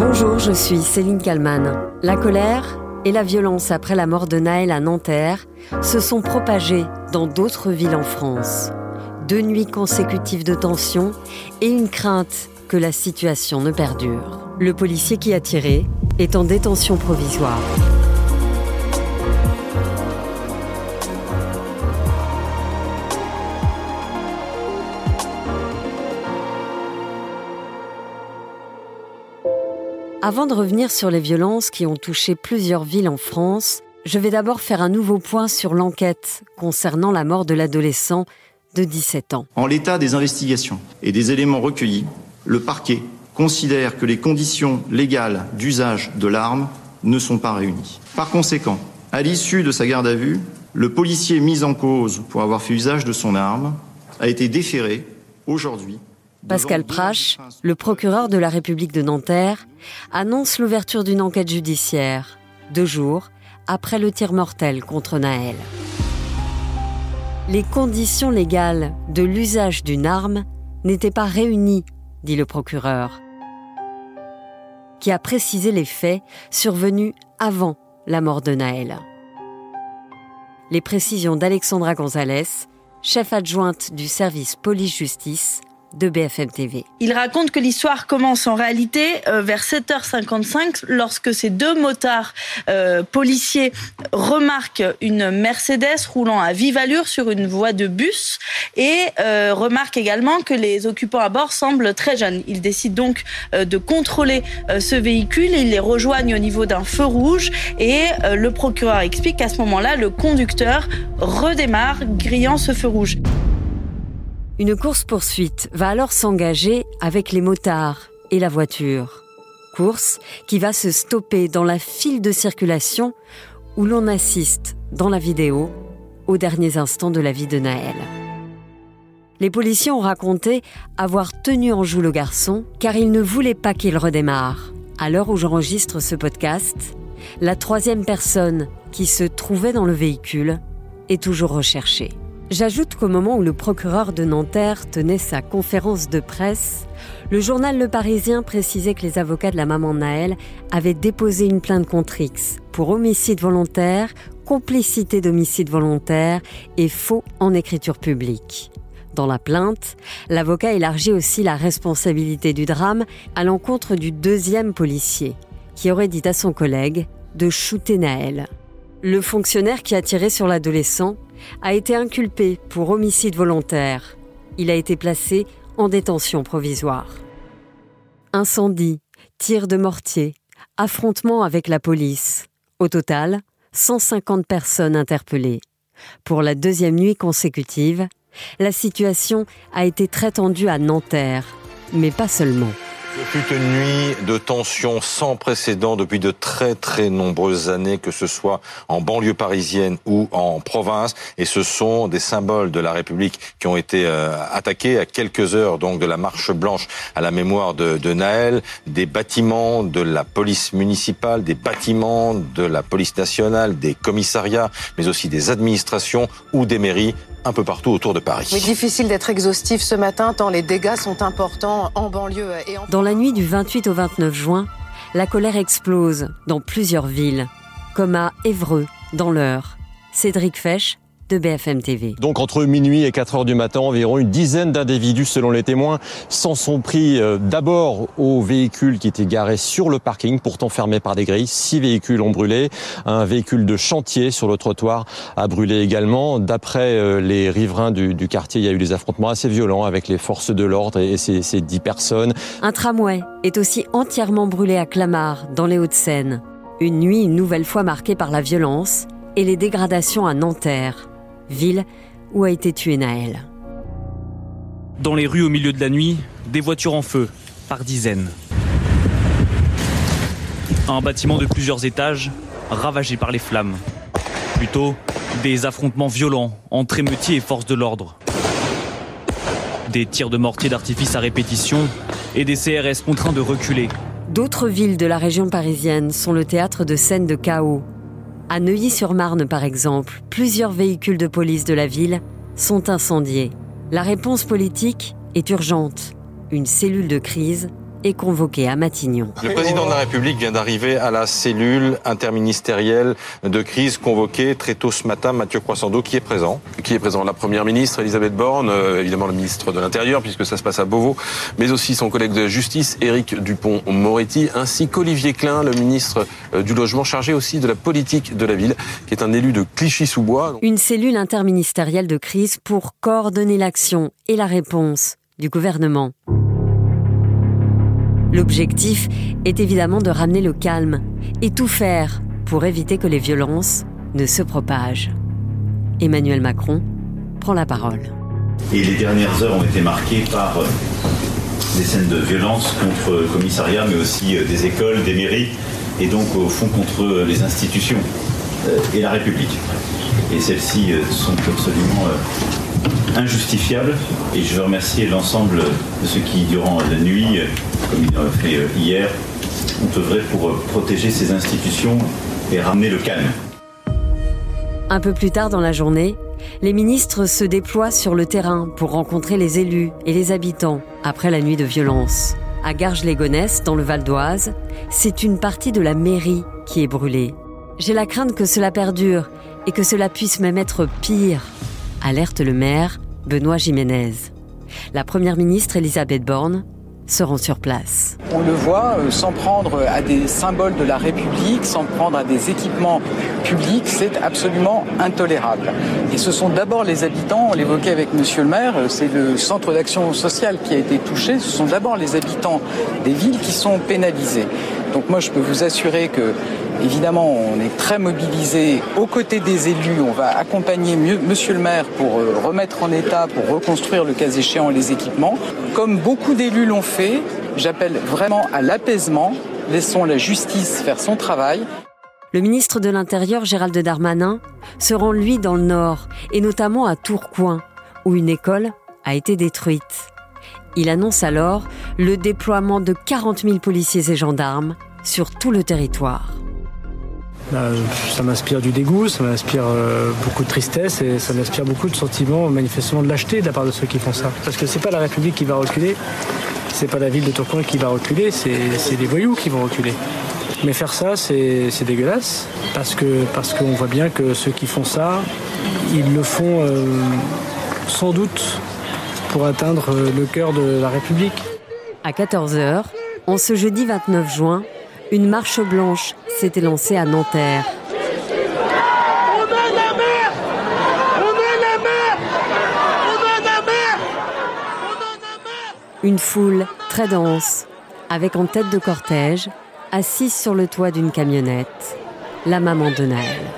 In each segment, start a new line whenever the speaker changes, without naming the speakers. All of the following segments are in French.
Bonjour, je suis Céline Kalman. La colère et la violence après la mort de Naël à Nanterre se sont propagées dans d'autres villes en France. Deux nuits consécutives de tension et une crainte que la situation ne perdure. Le policier qui a tiré est en détention provisoire. Avant de revenir sur les violences qui ont touché plusieurs villes en France, je vais d'abord faire un nouveau point sur l'enquête concernant la mort de l'adolescent de 17 ans.
En l'état des investigations et des éléments recueillis, le parquet considère que les conditions légales d'usage de l'arme ne sont pas réunies. Par conséquent, à l'issue de sa garde à vue, le policier mis en cause pour avoir fait usage de son arme a été déféré aujourd'hui
Pascal Prache, le procureur de la République de Nanterre, annonce l'ouverture d'une enquête judiciaire, deux jours après le tir mortel contre Naël. Les conditions légales de l'usage d'une arme n'étaient pas réunies, dit le procureur, qui a précisé les faits survenus avant la mort de Naël. Les précisions d'Alexandra Gonzalez, chef adjointe du service police-justice de BFM TV.
Il raconte que l'histoire commence en réalité euh, vers 7h55 lorsque ces deux motards euh, policiers remarquent une Mercedes roulant à vive allure sur une voie de bus et euh, remarquent également que les occupants à bord semblent très jeunes. Ils décident donc de contrôler ce véhicule. Ils les rejoignent au niveau d'un feu rouge et le procureur explique qu'à ce moment-là, le conducteur redémarre grillant ce feu rouge.
Une course-poursuite va alors s'engager avec les motards et la voiture. Course qui va se stopper dans la file de circulation où l'on assiste, dans la vidéo, aux derniers instants de la vie de Naël. Les policiers ont raconté avoir tenu en joue le garçon car ils ne voulaient pas qu'il redémarre. À l'heure où j'enregistre ce podcast, la troisième personne qui se trouvait dans le véhicule est toujours recherchée. J'ajoute qu'au moment où le procureur de Nanterre tenait sa conférence de presse, le journal Le Parisien précisait que les avocats de la maman Naël avaient déposé une plainte contre X pour homicide volontaire, complicité d'homicide volontaire et faux en écriture publique. Dans la plainte, l'avocat élargit aussi la responsabilité du drame à l'encontre du deuxième policier, qui aurait dit à son collègue de shooter Naël. Le fonctionnaire qui a tiré sur l'adolescent a été inculpé pour homicide volontaire. Il a été placé en détention provisoire. Incendie, tir de mortier, affrontement avec la police. Au total, 150 personnes interpellées. Pour la deuxième nuit consécutive, la situation a été très tendue à Nanterre, mais pas seulement.
Ce une nuit de tension sans précédent depuis de très très nombreuses années, que ce soit en banlieue parisienne ou en province. Et ce sont des symboles de la République qui ont été euh, attaqués à quelques heures donc de la marche blanche à la mémoire de, de Naël, des bâtiments de la police municipale, des bâtiments de la police nationale, des commissariats, mais aussi des administrations ou des mairies un peu partout autour de Paris.
Oui, difficile d'être exhaustif ce matin tant les dégâts sont importants en banlieue et en...
Dans la nuit du 28 au 29 juin, la colère explose dans plusieurs villes, comme à Évreux, dans l'Eure. Cédric Fesch, de BFM TV.
Donc entre minuit et 4 heures du matin, environ une dizaine d'individus, selon les témoins, s'en sont pris euh, d'abord aux véhicules qui étaient garés sur le parking, pourtant fermés par des grilles. Six véhicules ont brûlé. Un véhicule de chantier sur le trottoir a brûlé également. D'après euh, les riverains du, du, quartier, il y a eu des affrontements assez violents avec les forces de l'ordre et ces, ces dix personnes.
Un tramway est aussi entièrement brûlé à Clamart, dans les Hauts-de-Seine. Une nuit une nouvelle fois marquée par la violence et les dégradations à Nanterre ville où a été tué Naël.
Dans les rues au milieu de la nuit, des voitures en feu, par dizaines. Un bâtiment de plusieurs étages, ravagé par les flammes. Plutôt, des affrontements violents entre émeutiers et forces de l'ordre. Des tirs de mortier d'artifice à répétition et des CRS contraints de reculer.
D'autres villes de la région parisienne sont le théâtre de scènes de chaos à Neuilly-sur-Marne, par exemple, plusieurs véhicules de police de la ville sont incendiés. La réponse politique est urgente. Une cellule de crise est convoqué à Matignon.
Le président de la République vient d'arriver à la cellule interministérielle de crise convoquée très tôt ce matin. Mathieu Croissando qui est présent.
Qui est présent? La Première ministre Elisabeth Borne, euh, évidemment le ministre de l'Intérieur puisque ça se passe à Beauvau, mais aussi son collègue de la Justice Éric Dupont-Moretti, ainsi qu'Olivier Klein, le ministre euh, du Logement chargé aussi de la politique de la ville, qui est un élu de Clichy-sous-Bois.
Une cellule interministérielle de crise pour coordonner l'action et la réponse du gouvernement. L'objectif est évidemment de ramener le calme et tout faire pour éviter que les violences ne se propagent. Emmanuel Macron prend la parole.
Et les dernières heures ont été marquées par euh, des scènes de violence contre le commissariat, mais aussi euh, des écoles, des mairies, et donc au fond contre euh, les institutions et la République. Et celles-ci sont absolument injustifiables. Et je veux remercier l'ensemble de ceux qui, durant la nuit, comme ils l'ont fait hier, ont œuvré pour protéger ces institutions et ramener le calme.
Un peu plus tard dans la journée, les ministres se déploient sur le terrain pour rencontrer les élus et les habitants après la nuit de violence. À Garges-les-Gonesse, dans le Val d'Oise, c'est une partie de la mairie qui est brûlée. J'ai la crainte que cela perdure et que cela puisse même être pire, alerte le maire Benoît Jiménez. La première ministre Elisabeth Borne se rend sur place.
On le voit, euh, s'en prendre à des symboles de la République, s'en prendre à des équipements publics, c'est absolument intolérable. Et ce sont d'abord les habitants, on l'évoquait avec Monsieur le maire, euh, c'est le centre d'action sociale qui a été touché, ce sont d'abord les habitants des villes qui sont pénalisés. Donc moi je peux vous assurer que Évidemment, on est très mobilisé aux côtés des élus. On va accompagner Monsieur le maire pour euh, remettre en état, pour reconstruire le cas échéant les équipements. Comme beaucoup d'élus l'ont fait, j'appelle vraiment à l'apaisement. Laissons la justice faire son travail.
Le ministre de l'Intérieur, Gérald Darmanin, se rend lui dans le nord, et notamment à Tourcoing, où une école a été détruite. Il annonce alors le déploiement de 40 000 policiers et gendarmes sur tout le territoire.
Bah, ça m'inspire du dégoût, ça m'inspire euh, beaucoup de tristesse et ça m'inspire beaucoup de sentiments manifestement de lâcheté de la part de ceux qui font ça. Parce que c'est pas la République qui va reculer, c'est pas la ville de Tourcoing qui va reculer, c'est des voyous qui vont reculer. Mais faire ça, c'est dégueulasse parce que parce qu'on voit bien que ceux qui font ça, ils le font euh, sans doute pour atteindre euh, le cœur de la République.
À 14h, en ce jeudi 29 juin, une marche blanche s'était lancée à Nanterre. Une foule très dense, avec en tête de cortège, assise sur le toit d'une camionnette, la maman de Naël.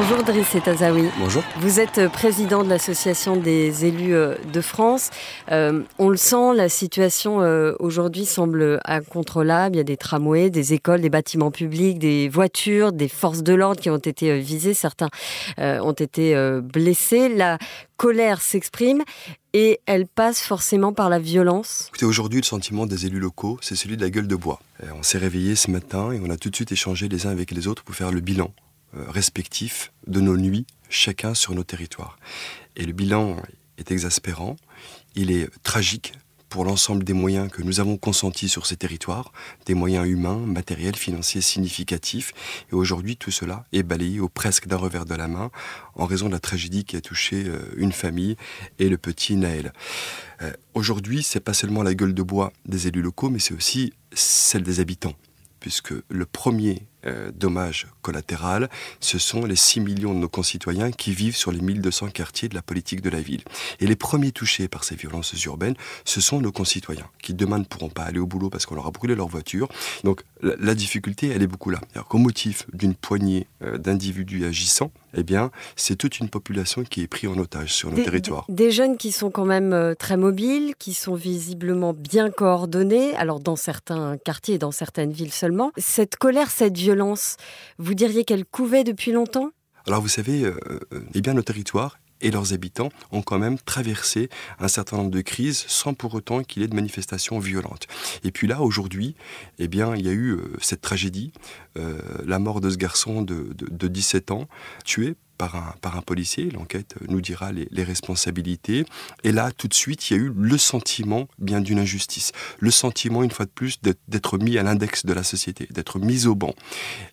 Bonjour Driss Tazawi.
Bonjour.
Vous êtes euh, président de l'association des élus euh, de France. Euh, on le sent, la situation aujourd'hui semble incontrôlable. Il y a des tramways, des écoles, des bâtiments publics, des voitures, des forces de l'ordre qui ont été visées. Certains ont été blessés. La colère s'exprime et elle passe forcément par la violence.
Écoutez, aujourd'hui, le sentiment des élus locaux, c'est celui de la gueule de bois. On s'est réveillé ce matin et on a tout de suite échangé les uns avec les autres pour faire le bilan respectifs de nos nuits, chacun sur nos territoires. Et le bilan est exaspérant, il est tragique pour l'ensemble des moyens que nous avons consentis sur ces territoires, des moyens humains, matériels, financiers significatifs. Et aujourd'hui, tout cela est balayé au presque d'un revers de la main en raison de la tragédie qui a touché euh, une famille et le petit Naël. Euh, aujourd'hui, c'est pas seulement la gueule de bois des élus locaux, mais c'est aussi celle des habitants puisque le premier euh, dommage collatéral, ce sont les 6 millions de nos concitoyens qui vivent sur les 1200 quartiers de la politique de la ville. Et les premiers touchés par ces violences urbaines, ce sont nos concitoyens, qui demain ne pourront pas aller au boulot parce qu'on leur a brûlé leur voiture. Donc la, difficulté, elle est beaucoup là. Qu'au motif d'une poignée euh, d'individus agissants, eh bien, c'est toute une population qui est prise en otage sur nos territoires.
Des, jeunes qui sont quand même euh, très mobiles, qui sont visiblement bien coordonnés, alors dans certains quartiers, dans certaines villes seulement. Cette colère, cette violence, vous diriez qu'elle couvait depuis longtemps?
Alors vous savez, euh, eh bien, nos territoires et leurs habitants ont quand même traversé un certain nombre de crises sans pour autant qu'il y ait de manifestations violentes. Et puis là, aujourd'hui, eh bien, il y a eu euh, cette tragédie, euh, la mort de ce garçon de, 17 ans, tué par un, par un policier. L'enquête nous dira les, les, responsabilités. Et là, tout de suite, il y a eu le sentiment bien d'une injustice. Le sentiment, une fois de plus, d'être mis à l'index de la société, d'être mis au banc.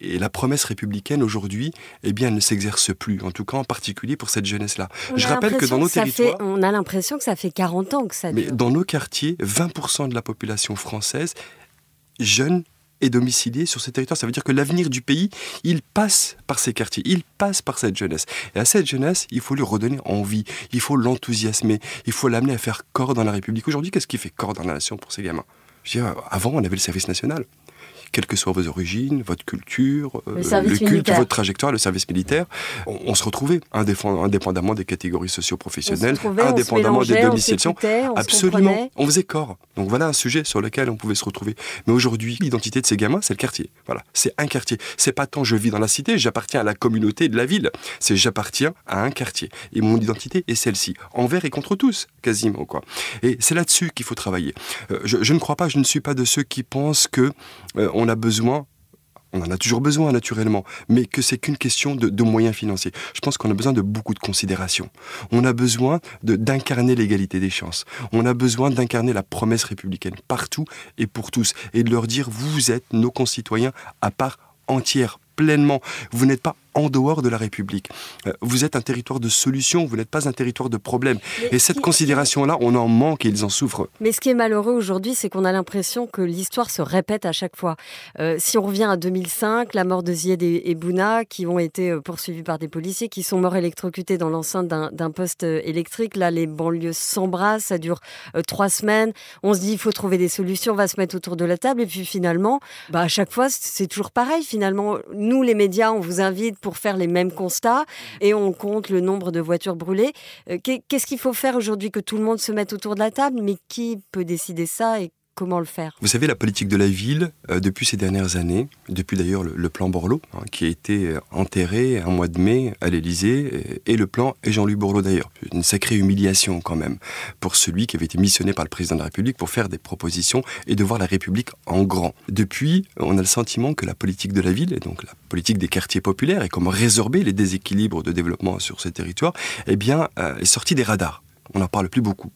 Et la promesse républicaine aujourd'hui, eh bien, elle ne s'exerce plus, en tout cas en particulier pour cette jeunesse-là.
Je rappelle que dans nos territoires... on a l'impression que ça fait 40 ans que ça
dure. Mais dans nos quartiers, 20% de la population française, jeune, est domicilié sur ces territoires. Ça veut dire que l'avenir du pays, il passe par ces quartiers, il passe par cette jeunesse. Et à cette jeunesse, il faut lui redonner envie, il faut l'enthousiasmer, il faut l'amener à faire corps dans la République. Aujourd'hui, qu'est-ce qui fait corps dans la nation pour ces gamins? Avant, on avait le service national quelles que soient vos origines, votre culture, euh, le, culte, votre trajectoire, le service militaire, on, se retrouvait indépendamment des catégories socio-professionnelles, indépendamment des domiciliations. Absolument, on faisait corps. Donc voilà un sujet sur lequel on pouvait se retrouver. Mais aujourd'hui, l'identité de ces gamins, c'est le quartier. Voilà, c'est un quartier. C'est pas tant je vis dans la cité, j'appartiens à la communauté de la ville. C'est j'appartiens à un quartier. Et mon identité est celle-ci, envers et contre tous, quasiment quoi. Et c'est là-dessus qu'il faut travailler. Euh, je, ne crois pas, je ne suis pas de ceux qui pensent que euh, on a besoin on en a toujours besoin naturellement, mais que c'est qu'une question de, moyens financiers. Je pense qu'on a besoin de beaucoup de considération. On a besoin d'incarner l'égalité des chances. On a besoin d'incarner la promesse républicaine partout et pour tous, et de leur dire vous êtes nos concitoyens à part entière, pleinement. Vous n'êtes pas en dehors de la République. Euh, vous êtes un territoire de solution, vous n'êtes pas un territoire de problème. et cette considération-là, on en manque et ils en souffrent.
Mais ce qui est malheureux aujourd'hui, c'est qu'on a l'impression que l'histoire se répète à chaque fois. Euh, si on revient à 2005, la mort de Zied et, Bouna, qui ont été euh, poursuivis par des policiers, qui sont morts électrocutés dans l'enceinte d'un poste électrique. Là, les banlieues s'embrassent, ça dure trois semaines. On se dit, il faut trouver des solutions, on va se mettre autour de la table. Et puis finalement, bah, à chaque fois, c'est toujours pareil. Finalement, nous, les médias, on vous invite pour faire les mêmes constats et on compte le nombre de voitures brûlées. Euh, qu'est-ce qu'il faut faire aujourd'hui que tout le monde se mette autour de la table? Mais qui peut décider ça Comment le faire
Vous savez, la politique de la ville, euh, depuis ces dernières années, depuis d'ailleurs le, plan Borloo, hein, qui a été euh, enterré un mois de mai à l'Élysée, et, le plan et Jean-Louis Borloo d'ailleurs. Une sacrée humiliation quand même pour celui qui avait été missionné par le président de la République pour faire des propositions et de voir la République en grand. Depuis, on a le sentiment que la politique de la ville, et donc la politique des quartiers populaires, et comment résorber les déséquilibres de développement sur ces territoires, eh bien, euh, est sortie des radars. On n'en parle plus beaucoup.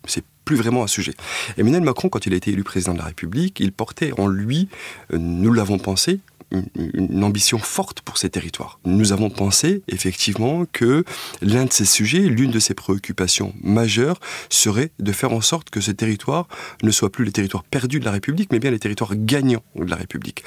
Plus vraiment un sujet. Emmanuel Macron, quand il a été élu président de la République, il portait en lui, euh, nous l'avons pensé, une, ambition forte pour ces territoires. Nous avons pensé effectivement que l'un de ces sujets, l'une de ses préoccupations majeures serait de faire en sorte que ces territoires ne soient plus les territoires perdus de la République, mais bien les territoires gagnants de la République.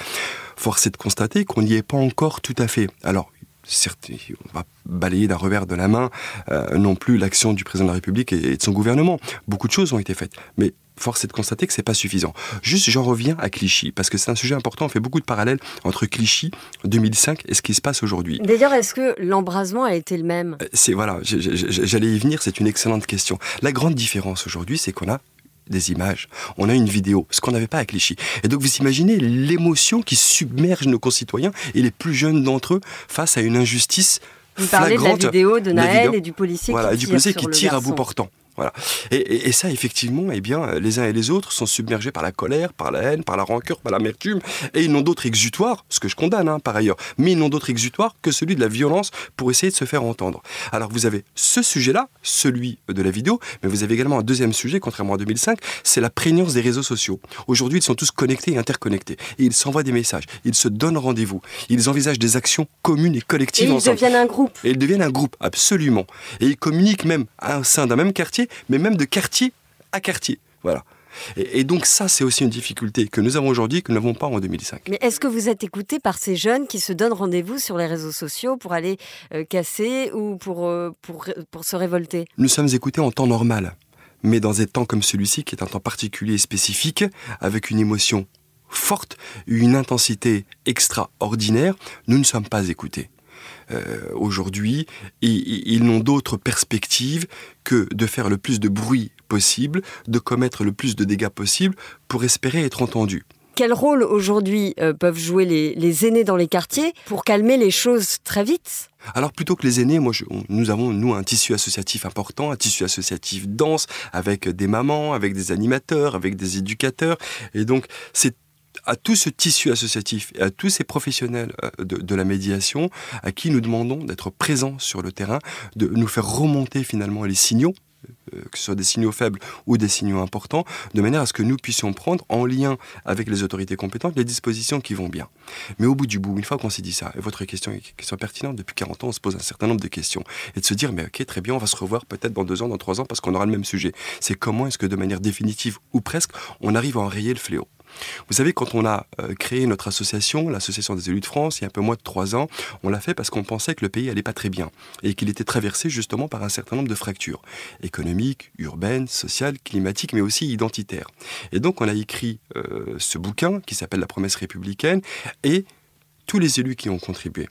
Force est de constater qu'on n'y est pas encore tout à fait. Alors, on va balayer d'un revers de la main euh, non plus l'action du président de la République et, de son gouvernement. Beaucoup de choses ont été faites, mais force est de constater que c'est pas suffisant. Juste, j'en reviens à Clichy parce que c'est un sujet important. On fait beaucoup de parallèles entre Clichy 2005 et ce qui se passe aujourd'hui.
D'ailleurs, est-ce que l'embrasement a été le même?
Euh, C'est voilà, j'allais y venir. C'est une excellente question. La grande différence aujourd'hui, c'est qu'on a des images, on a une vidéo, ce qu'on n'avait pas à Clichy. Et donc vous imaginez l'émotion qui submerge nos concitoyens et les plus jeunes d'entre eux face à une injustice vous parlez de la
vidéo de Naël et du policier
qui
tire,
du policier qui tire
à
bout portant. Voilà. Et, ça, effectivement, eh bien, les uns et les autres sont submergés par la colère, par la haine, par la rancœur, par l'amertume, et ils n'ont d'autre exutoire, ce que je condamne hein, par ailleurs, mais ils n'ont d'autre exutoire que celui de la violence pour essayer de se faire entendre. Alors vous avez ce sujet-là, celui de la vidéo, mais vous avez également un deuxième sujet, contrairement à 2005, c'est la prégnance des réseaux sociaux. Aujourd'hui, ils sont tous connectés et interconnectés, et ils s'envoient des messages, ils se donnent rendez-vous, ils envisagent des actions communes et collectives et
ils deviennent un groupe.
Et ils deviennent un groupe, absolument. Et ils communiquent même au sein d'un même quartier mais même de quartier à quartier. Voilà. Et, donc ça, c'est aussi une difficulté que nous avons aujourd'hui que nous n'avons pas en 2005.
Mais est-ce que vous êtes écouté par ces jeunes qui se donnent rendez-vous sur les réseaux sociaux pour aller euh, casser ou pour, euh, pour, pour se révolter?
Nous sommes écoutés en temps normal, mais dans des temps comme celui-ci, qui est un temps particulier et spécifique, avec une émotion forte, une intensité extraordinaire, nous ne sommes pas écoutés. Euh, aujourd'hui, ils n'ont d'autre perspective que de faire le plus de bruit possible, de commettre le plus de dégâts possible pour espérer être entendus.
Quel rôle aujourd'hui euh, peuvent jouer les, aînés dans les quartiers pour calmer les choses très vite?
Alors plutôt que les aînés, moi, nous avons nous un tissu associatif important, un tissu associatif dense, avec des mamans, avec des animateurs, avec des éducateurs, et donc c'est à tout ce tissu associatif et à tous ces professionnels euh, de, la médiation à qui nous demandons d'être présents sur le terrain, de nous faire remonter finalement les signaux euh, que ce soit des signaux faibles ou des signaux importants, de manière à ce que nous puissions prendre en lien avec les autorités compétentes les dispositions qui vont bien. Mais au bout du bout, une fois qu'on s'est dit ça, et votre question est pertinente, depuis 40 ans on se pose un certain nombre de questions, et de se dire, mais ok, très bien, on va se revoir peut-être dans deux ans, dans trois ans, parce qu'on aura le même sujet. C'est comment est-ce que de manière définitive ou presque, on arrive à enrayer le fléau? Vous savez, quand on a euh, créé notre association, l'Association des élus de France, il y a un peu moins de trois ans, on l'a fait parce qu'on pensait que le pays allait pas très bien et qu'il était traversé justement par un certain nombre de fractures économiques, urbaines, sociales, climatiques, mais aussi identitaires. Et donc on a écrit euh, ce bouquin qui s'appelle La promesse républicaine et tous les élus qui ont contribué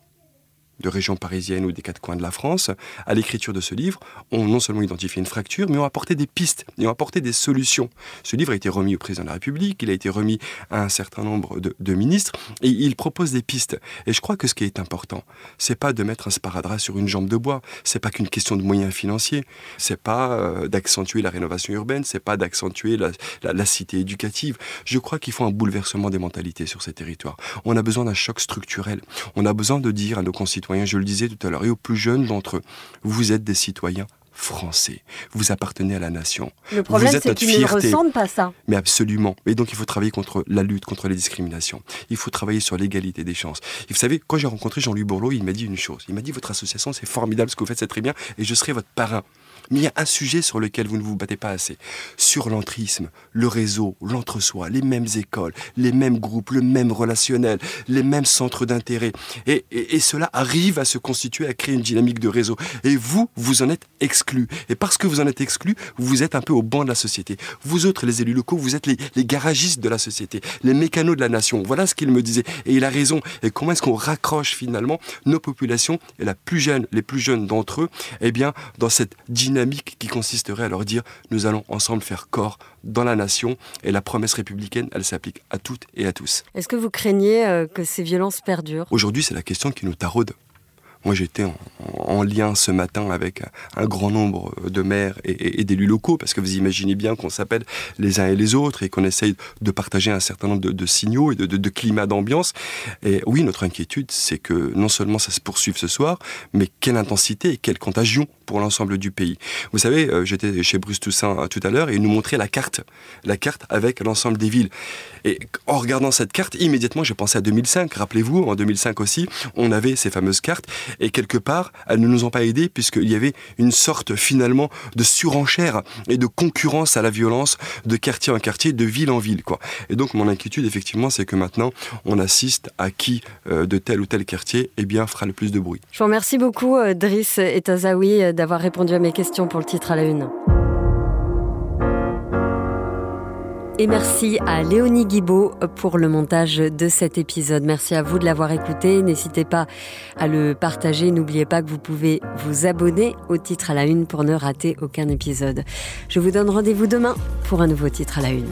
de régions parisiennes ou des quatre coins de la France, à l'écriture de ce livre, ont non seulement identifié une fracture, mais ont apporté des pistes et ont apporté des solutions. Ce livre a été remis au président de la République, il a été remis à un certain nombre de, ministres, et il propose des pistes. Et je crois que ce qui est important, c'est pas de mettre un sparadrap sur une jambe de bois, c'est pas qu'une question de moyens financiers, c'est pas euh, d'accentuer la rénovation urbaine, c'est pas d'accentuer la, la cité éducative. Je crois qu'il faut un bouleversement des mentalités sur ces territoires. On a besoin d'un choc structurel. On a besoin de dire à nos concitoyens je le disais tout à l'heure, et aux plus jeunes d'entre eux, vous êtes des citoyens français. Vous appartenez à la nation.
Le problème, c'est qu'ils ne ressentent pas ça.
Mais absolument. Et donc, il faut travailler contre la lutte contre les discriminations. Il faut travailler sur l'égalité des chances. Et vous savez, quand j'ai rencontré Jean-Louis Bourlot, il m'a dit une chose. Il m'a dit, votre association, c'est formidable, ce que vous faites, c'est très bien, et je serai votre parrain. Mais il y a un sujet sur lequel vous ne vous battez pas assez. Sur l'entrisme, le réseau, l'entre-soi, les mêmes écoles, les mêmes groupes, le même relationnel, les mêmes centres d'intérêt. Et, cela arrive à se constituer, à créer une dynamique de réseau. Et vous, vous en êtes exclus. Et parce que vous en êtes exclus, vous êtes un peu au banc de la société. Vous autres, les élus locaux, vous êtes les, garagistes de la société, les mécanos de la nation. Voilà ce qu'il me disait. Et il a raison. Et comment est-ce qu'on raccroche finalement nos populations, et la plus jeune, les plus jeunes d'entre eux, eh bien, dans cette dynamique qui consisterait à leur dire nous allons ensemble faire corps dans la nation et la promesse républicaine, elle s'applique à toutes et à tous.
Est-ce que vous craignez euh, que ces violences perdurent?
Aujourd'hui, c'est la question qui nous taraude. Moi, j'étais en, lien ce matin avec un grand nombre de maires et, d'élus locaux, parce que vous imaginez bien qu'on s'appelle les uns et les autres et qu'on essaye de partager un certain nombre de, signaux et de, de climat d'ambiance. Et oui, notre inquiétude, c'est que non seulement ça se poursuive ce soir, mais quelle intensité et quelle contagion pour l'ensemble du pays. Vous savez, euh, j'étais chez Bruce Toussaint euh, tout à l'heure et il nous montrait la carte, la carte avec l'ensemble des villes. Et en regardant cette carte, immédiatement, j'ai pensé à 2005. Rappelez-vous, en 2005 aussi, on avait ces fameuses cartes et quelque part, elles ne nous ont pas aidés puisqu'il y avait une sorte finalement de surenchère et de concurrence à la violence de quartier en quartier, de ville en ville. Quoi. Et donc mon inquiétude, effectivement, c'est que maintenant, on assiste à qui euh, de tel ou tel quartier eh bien, fera le plus de bruit.
Je vous remercie beaucoup, Driss Etazaoui, euh, d'avoir répondu à mes questions pour le titre à la une. Et merci à Léonie Guibaud pour le montage de cet épisode. Merci à vous de l'avoir écouté. N'hésitez pas à le partager. N'oubliez pas que vous pouvez vous abonner au titre à la une pour ne rater aucun épisode. Je vous donne rendez-vous demain pour un nouveau titre à la une.